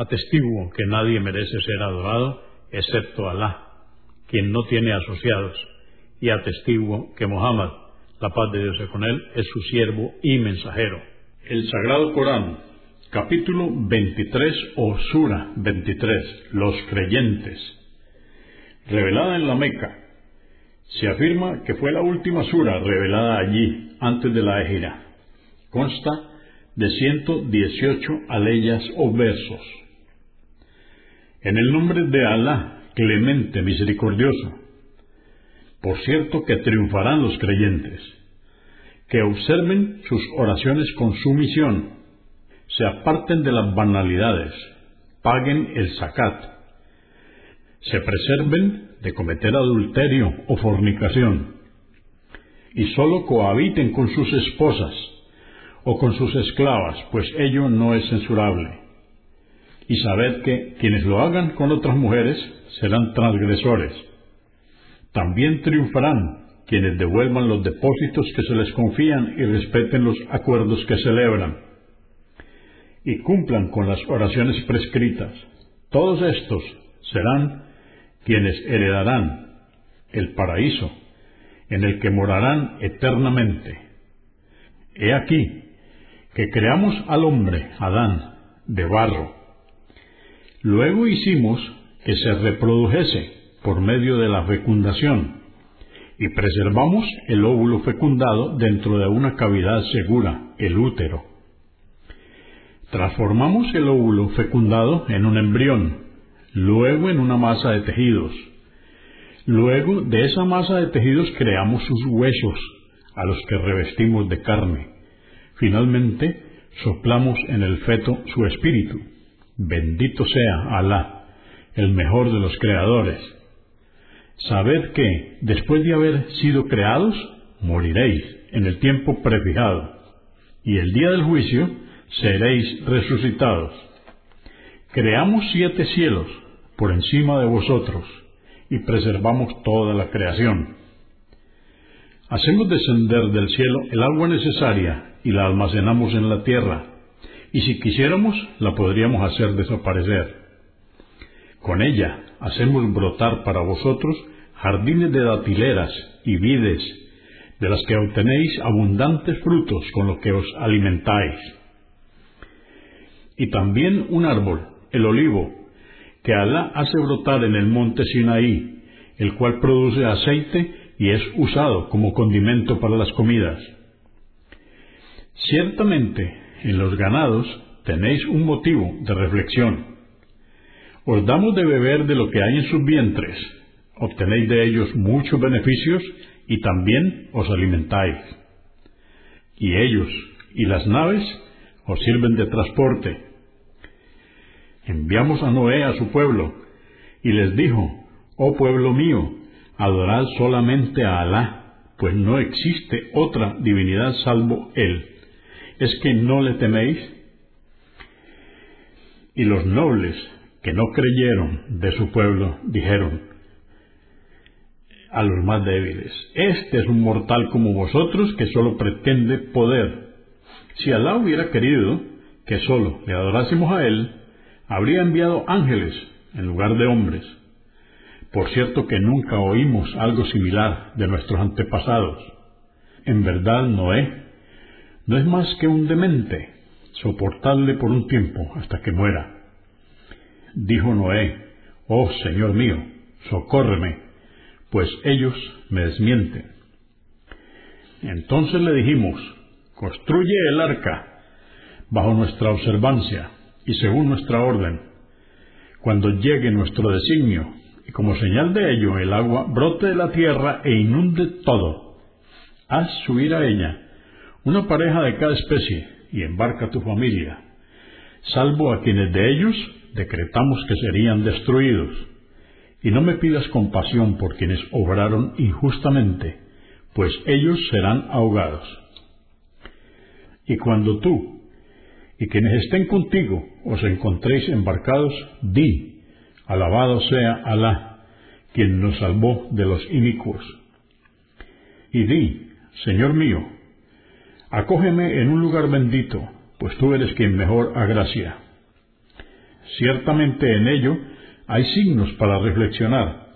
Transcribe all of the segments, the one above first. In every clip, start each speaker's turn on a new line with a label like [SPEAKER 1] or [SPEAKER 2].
[SPEAKER 1] Atestiguo que nadie merece ser adorado excepto Alá, quien no tiene asociados, y atestiguo que Mohammed, la paz de Dios con él, es su siervo y mensajero. El Sagrado Corán, capítulo 23 o Sura 23, los creyentes, revelada en la Meca. Se afirma que fue la última sura revelada allí, antes de la Ejira. Consta de 118 aleyas o versos. En el nombre de Alá, clemente, misericordioso. Por cierto que triunfarán los creyentes, que observen sus oraciones con sumisión, se aparten de las banalidades, paguen el zakat, se preserven de cometer adulterio o fornicación, y sólo cohabiten con sus esposas o con sus esclavas, pues ello no es censurable y sabed que quienes lo hagan con otras mujeres serán transgresores. También triunfarán quienes devuelvan los depósitos que se les confían y respeten los acuerdos que celebran, y cumplan con las oraciones prescritas. Todos estos serán quienes heredarán el paraíso, en el que morarán eternamente. He aquí que creamos al hombre, Adán, de barro, Luego hicimos que se reprodujese por medio de la fecundación y preservamos el óvulo fecundado dentro de una cavidad segura, el útero. Transformamos el óvulo fecundado en un embrión, luego en una masa de tejidos. Luego de esa masa de tejidos creamos sus huesos, a los que revestimos de carne. Finalmente, soplamos en el feto su espíritu Bendito sea Alá, el mejor de los creadores. Sabed que, después de haber sido creados, moriréis en el tiempo prefijado, y el día del juicio seréis resucitados. Creamos siete cielos por encima de vosotros, y preservamos toda la creación. Hacemos descender del cielo el agua necesaria y la almacenamos en la tierra y si quisiéramos la podríamos hacer desaparecer. Con ella hacemos brotar para vosotros jardines de datileras y vides, de las que obtenéis abundantes frutos con los que os alimentáis. Y también un árbol, el olivo, que Alá hace brotar en el monte Sinaí, el cual produce aceite y es usado como condimento para las comidas. Ciertamente, en los ganados tenéis un motivo de reflexión. Os damos de beber de lo que hay en sus vientres, obtenéis de ellos muchos beneficios y también os alimentáis. Y ellos y las naves os sirven de transporte. Enviamos a Noé a su pueblo y les dijo, Oh pueblo mío, adorad solamente a Alá, pues no existe otra divinidad salvo Él ¿Es que no le teméis? Y los nobles que no creyeron de su pueblo dijeron a los más débiles, este es un mortal como vosotros que solo pretende poder. Si Alá hubiera querido que solo le adorásemos a Él, habría enviado ángeles en lugar de hombres. Por cierto que nunca oímos algo similar de nuestros antepasados. En verdad, Noé no es más que un demente, soportarle por un tiempo hasta que muera. Dijo Noé, Oh Señor mío, socórreme, pues ellos me desmienten. Entonces le dijimos, construye el arca bajo nuestra observancia y según nuestra orden. Cuando llegue nuestro designio, y como señal de ello el agua brote de la tierra e inunde todo, haz subir a ella una pareja de cada especie y embarca tu familia, salvo a quienes de ellos decretamos que serían destruidos. Y no me pidas compasión por quienes obraron injustamente, pues ellos serán ahogados. Y cuando tú y quienes estén contigo os encontréis embarcados, di, alabado sea Alá, quien nos salvó de los inicuos. Y di, Señor mío, acógeme en un lugar bendito, pues tú eres quien mejor agracia. Ciertamente en ello hay signos para reflexionar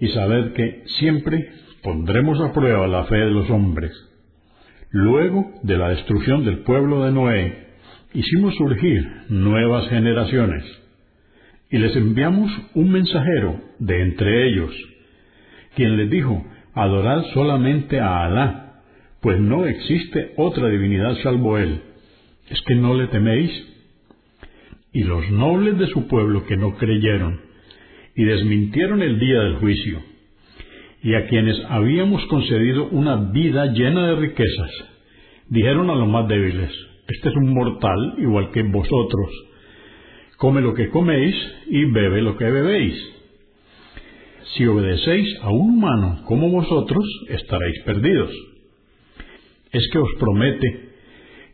[SPEAKER 1] y saber que siempre pondremos a prueba la fe de los hombres. Luego de la destrucción del pueblo de Noé, hicimos surgir nuevas generaciones y les enviamos un mensajero de entre ellos, quien les dijo, adorad solamente a Alá, pues no existe otra divinidad salvo Él. ¿Es que no le teméis? Y los nobles de su pueblo que no creyeron y desmintieron el día del juicio, y a quienes habíamos concedido una vida llena de riquezas, dijeron a los más débiles, este es un mortal igual que vosotros, come lo que coméis y bebe lo que bebéis. Si obedecéis a un humano como vosotros, estaréis perdidos. Es que os promete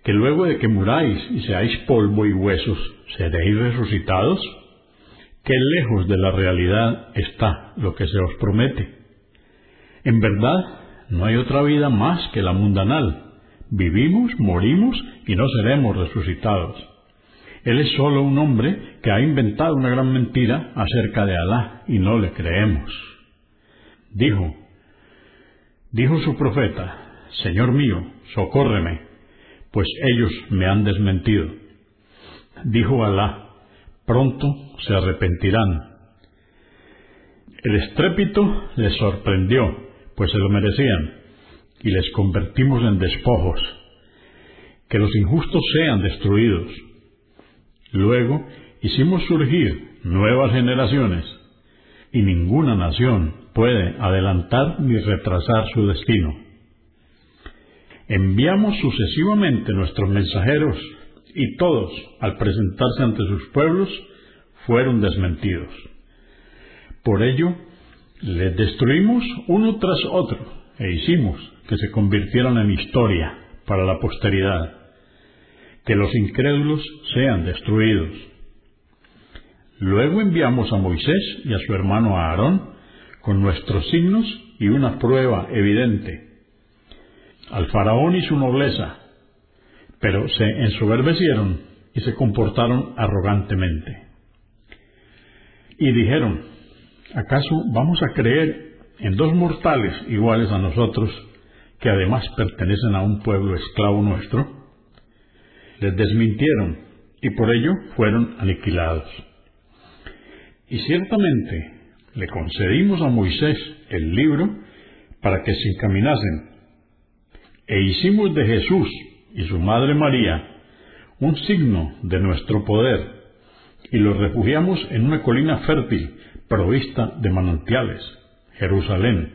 [SPEAKER 1] que luego de que muráis y seáis polvo y huesos, seréis resucitados. Qué lejos de la realidad está lo que se os promete. En verdad, no hay otra vida más que la mundanal. Vivimos, morimos y no seremos resucitados. Él es solo un hombre que ha inventado una gran mentira acerca de Alá y no le creemos. Dijo, dijo su profeta, Señor mío, socórreme, pues ellos me han desmentido. Dijo Alá, pronto se arrepentirán. El estrépito les sorprendió, pues se lo merecían, y les convertimos en despojos. Que los injustos sean destruidos Luego hicimos surgir nuevas generaciones y ninguna nación puede adelantar ni retrasar su destino. Enviamos sucesivamente nuestros mensajeros y todos, al presentarse ante sus pueblos, fueron desmentidos. Por ello, les destruimos uno tras otro e hicimos que se convirtieran en historia para la posteridad que los incrédulos sean destruidos. Luego enviamos a Moisés y a su hermano Aarón con nuestros signos y una prueba evidente. Al faraón y su nobleza, pero se ensoberbecieron y se comportaron arrogantemente. Y dijeron, ¿acaso vamos a creer en dos mortales iguales a nosotros, que además pertenecen a un pueblo esclavo nuestro? les desmintieron y por ello fueron aniquilados. Y ciertamente le concedimos a Moisés el libro para que se encaminasen, e hicimos de Jesús y su madre María un signo de nuestro poder, y los refugiamos en una colina fértil provista de manantiales, Jerusalén.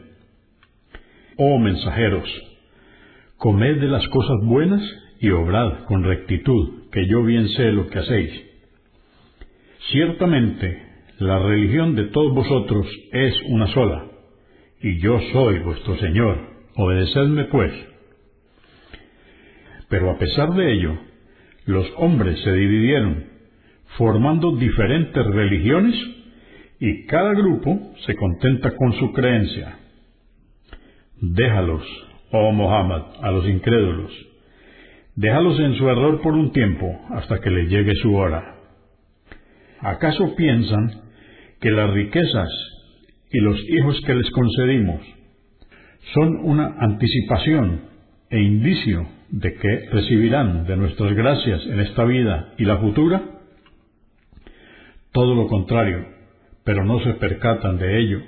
[SPEAKER 1] Oh mensajeros, comed de las cosas buenas y obrad con rectitud, que yo bien sé lo que hacéis. Ciertamente, la religión de todos vosotros es una sola, y yo soy vuestro Señor, obedecedme pues. Pero a pesar de ello, los hombres se dividieron, formando diferentes religiones, y cada grupo se contenta con su creencia. Déjalos, oh Muhammad, a los incrédulos Déjalos en su error por un tiempo hasta que les llegue su hora. ¿Acaso piensan que las riquezas y los hijos que les concedimos son una anticipación e indicio de que recibirán de nuestras gracias en esta vida y la futura? Todo lo contrario, pero no se percatan de ello.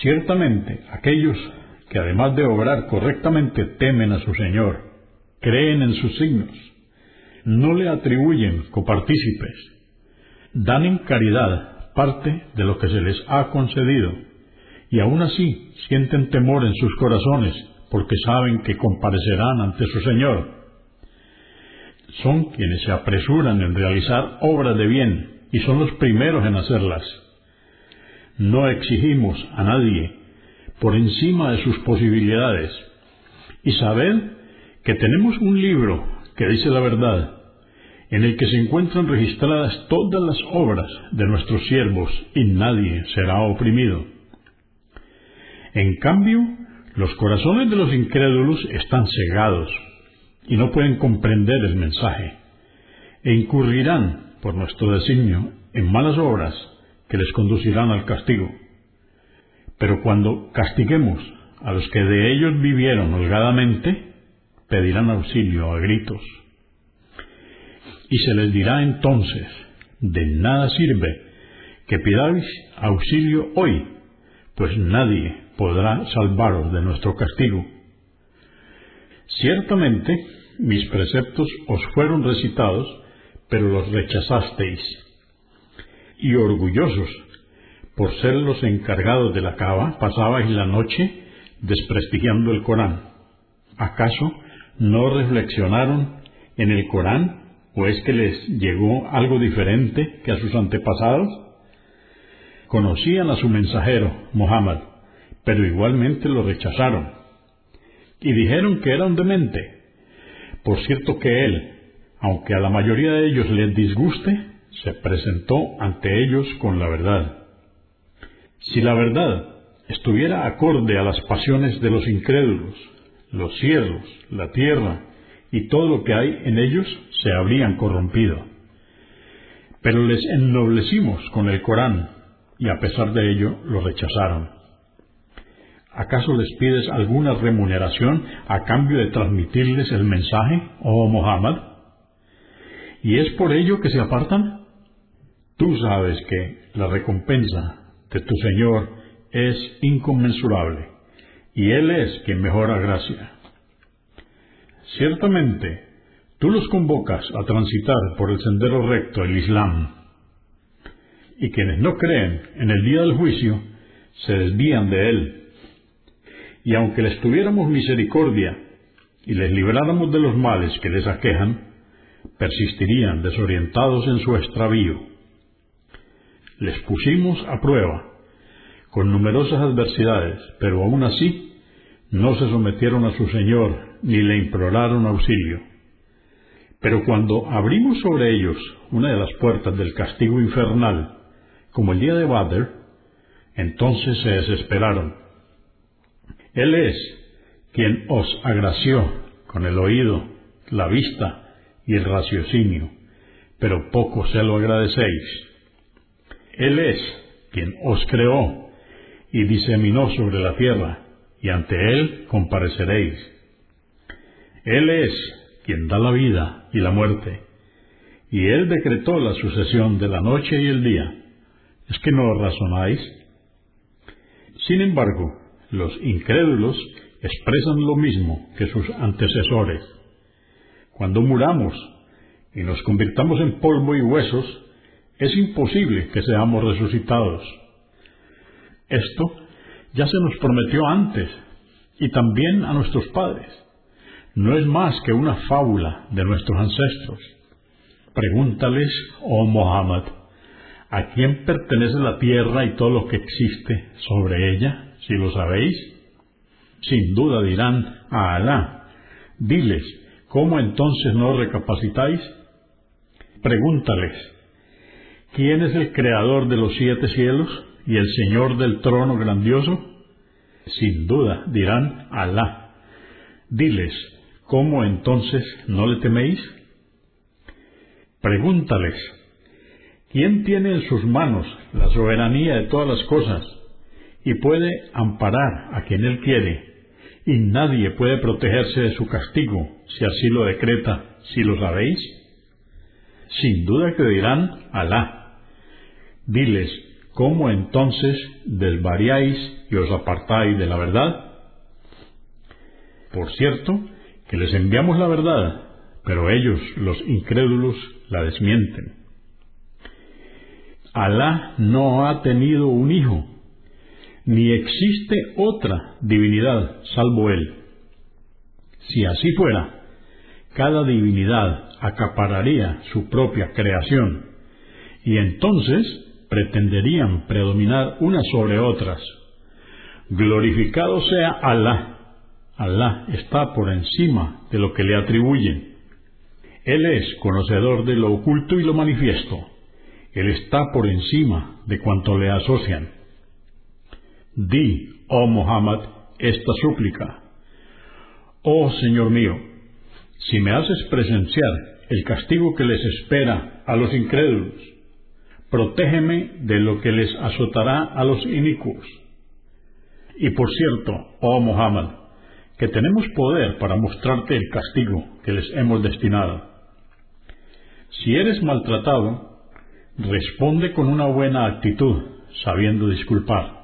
[SPEAKER 1] Ciertamente, aquellos que además de obrar correctamente temen a su Señor, creen en sus signos, no le atribuyen copartícipes, dan en caridad parte de lo que se les ha concedido, y aún así sienten temor en sus corazones porque saben que comparecerán ante su Señor. Son quienes se apresuran en realizar obras de bien y son los primeros en hacerlas. No exigimos a nadie por encima de sus posibilidades. Y sabed que tenemos un libro que dice la verdad, en el que se encuentran registradas todas las obras de nuestros siervos y nadie será oprimido. En cambio, los corazones de los incrédulos están cegados y no pueden comprender el mensaje, e incurrirán, por nuestro designio, en malas obras que les conducirán al castigo. Pero cuando castiguemos a los que de ellos vivieron holgadamente, pedirán auxilio a gritos. Y se les dirá entonces, de nada sirve que pidáis auxilio hoy, pues nadie podrá salvaros de nuestro castigo. Ciertamente mis preceptos os fueron recitados, pero los rechazasteis. Y orgullosos por ser los encargados de la cava, pasabais la noche desprestigiando el Corán. ¿Acaso no reflexionaron en el Corán o es que les llegó algo diferente que a sus antepasados? Conocían a su mensajero, Muhammad, pero igualmente lo rechazaron. Y dijeron que era un demente. Por cierto que él, aunque a la mayoría de ellos les disguste, se presentó ante ellos con la verdad. Si la verdad estuviera acorde a las pasiones de los incrédulos, los cielos, la tierra y todo lo que hay en ellos se habrían corrompido. Pero les ennoblecimos con el Corán y a pesar de ello lo rechazaron. ¿Acaso les pides alguna remuneración a cambio de transmitirles el mensaje, oh Muhammad? ¿Y es por ello que se apartan? Tú sabes que la recompensa de tu Señor es inconmensurable, y Él es quien mejora gracia. Ciertamente, tú los convocas a transitar por el sendero recto, el Islam, y quienes no creen en el día del juicio se desvían de él. Y aunque les tuviéramos misericordia y les libráramos de los males que les aquejan, persistirían desorientados en su extravío les pusimos a prueba con numerosas adversidades, pero aún así no se sometieron a su Señor ni le imploraron auxilio. Pero cuando abrimos sobre ellos una de las puertas del castigo infernal, como el día de Badr, entonces se desesperaron. Él es quien os agració con el oído, la vista y el raciocinio, pero poco se lo agradecéis. Él es quien os creó y diseminó sobre la tierra, y ante Él compareceréis. Él es quien da la vida y la muerte, y Él decretó la sucesión de la noche y el día. ¿Es que no razonáis? Sin embargo, los incrédulos expresan lo mismo que sus antecesores. Cuando muramos y nos convirtamos en polvo y huesos, es imposible que seamos resucitados. Esto ya se nos prometió antes y también a nuestros padres. No es más que una fábula de nuestros ancestros. Pregúntales, oh Mohammed, ¿a quién pertenece la tierra y todo lo que existe sobre ella, si lo sabéis? Sin duda dirán a Alá. Diles, ¿cómo entonces no recapacitáis? Pregúntales, ¿Quién es el creador de los siete cielos y el Señor del trono grandioso? Sin duda dirán Alá. Diles, ¿cómo entonces no le teméis? Pregúntales, ¿quién tiene en sus manos la soberanía de todas las cosas y puede amparar a quien él quiere? Y nadie puede protegerse de su castigo si así lo decreta, si lo sabéis. Sin duda que dirán Alá. Diles, ¿cómo entonces desvariáis y os apartáis de la verdad? Por cierto, que les enviamos la verdad, pero ellos, los incrédulos, la desmienten. Alá no ha tenido un hijo, ni existe otra divinidad salvo Él. Si así fuera, cada divinidad acapararía su propia creación, y entonces pretenderían predominar unas sobre otras. Glorificado sea Alá. Alá está por encima de lo que le atribuyen. Él es conocedor de lo oculto y lo manifiesto. Él está por encima de cuanto le asocian. Di, oh Muhammad, esta súplica. Oh Señor mío, si me haces presenciar el castigo que les espera a los incrédulos, protégeme de lo que les azotará a los inicuos. Y por cierto, oh Muhammad, que tenemos poder para mostrarte el castigo que les hemos destinado. Si eres maltratado, responde con una buena actitud, sabiendo disculpar.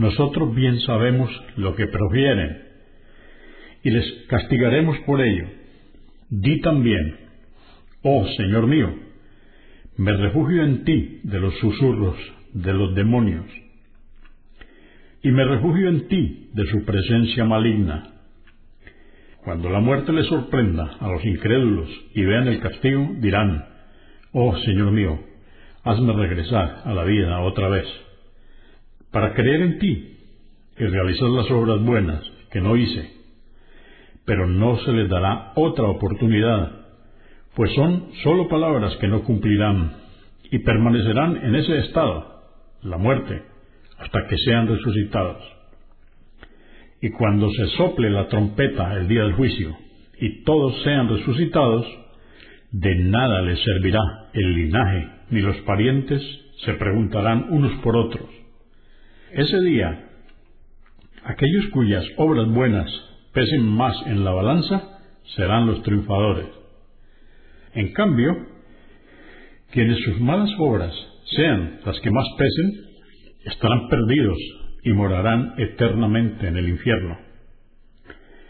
[SPEAKER 1] Nosotros bien sabemos lo que profieren, y les castigaremos por ello. Di también, oh Señor mío, me refugio en ti de los susurros de los demonios, y me refugio en ti de su presencia maligna. Cuando la muerte les sorprenda a los incrédulos y vean el castigo, dirán, Oh Señor mío, hazme regresar a la vida otra vez, para creer en ti y realizar las obras buenas que no hice. Pero no se les dará otra oportunidad, pues son sólo palabras que no cumplirán y permanecerán en ese estado, la muerte, hasta que sean resucitados. Y cuando se sople la trompeta el día del juicio y todos sean resucitados, de nada les servirá el linaje ni los parientes se preguntarán unos por otros. Ese día, aquellos cuyas obras buenas pesen más en la balanza serán los triunfadores. En cambio, quienes sus malas obras sean las que más pesen, estarán perdidos y morarán eternamente en el infierno.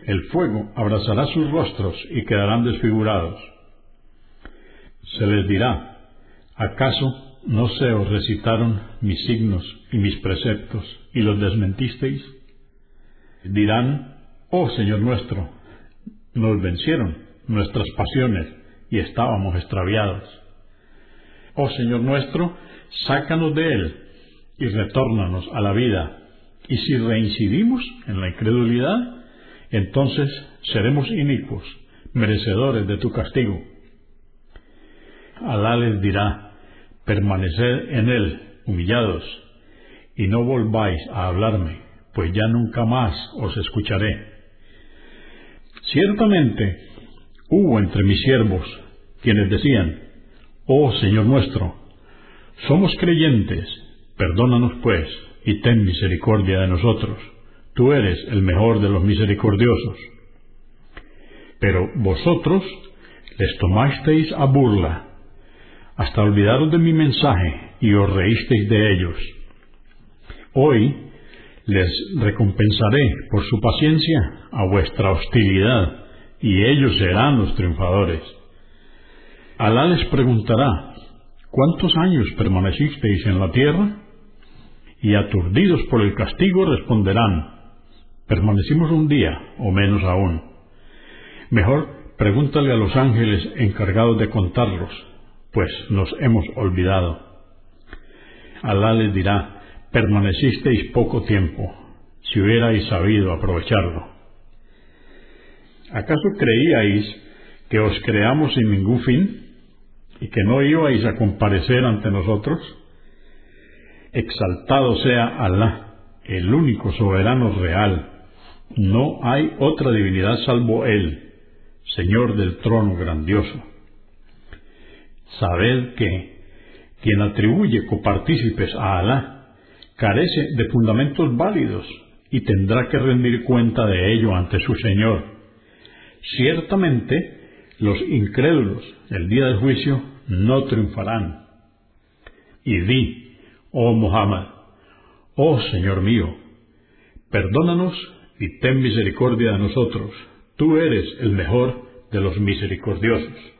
[SPEAKER 1] El fuego abrazará sus rostros y quedarán desfigurados. Se les dirá, ¿acaso no se os recitaron mis signos y mis preceptos y los desmentisteis? Dirán, oh Señor nuestro, nos vencieron nuestras pasiones y estábamos extraviados. Oh Señor nuestro, sácanos de él y retórnanos a la vida. Y si reincidimos en la incredulidad, entonces seremos inicuos, merecedores de tu castigo. Alá les dirá, permaneced en él, humillados, y no volváis a hablarme, pues ya nunca más os escucharé. Ciertamente hubo entre mis siervos quienes decían, Oh Señor nuestro, somos creyentes, Perdónanos pues, y ten misericordia de nosotros. Tú eres el mejor de los misericordiosos. Pero vosotros les tomasteis a burla, hasta olvidaros de mi mensaje y os reísteis de ellos. Hoy les recompensaré por su paciencia a vuestra hostilidad, y ellos serán los triunfadores. Alá les preguntará, ¿cuántos años permanecisteis en la tierra? y aturdidos por el castigo responderán, permanecimos un día o menos aún. Mejor pregúntale a los ángeles encargados de contarlos, pues nos hemos olvidado. Alá les dirá, permanecisteis poco tiempo, si hubierais sabido aprovecharlo. ¿Acaso creíais que os creamos sin ningún fin y que no ibais a comparecer ante nosotros? Exaltado sea Alá, el único soberano real. No hay otra divinidad salvo Él, Señor del trono grandioso. Sabed que quien atribuye copartícipes a Alá carece de fundamentos válidos y tendrá que rendir cuenta de ello ante su Señor. Ciertamente, los incrédulos el día del juicio no triunfarán. Y di, Oh Muhammad, oh Señor mío, perdónanos y ten misericordia de nosotros. Tú eres el mejor de los misericordiosos.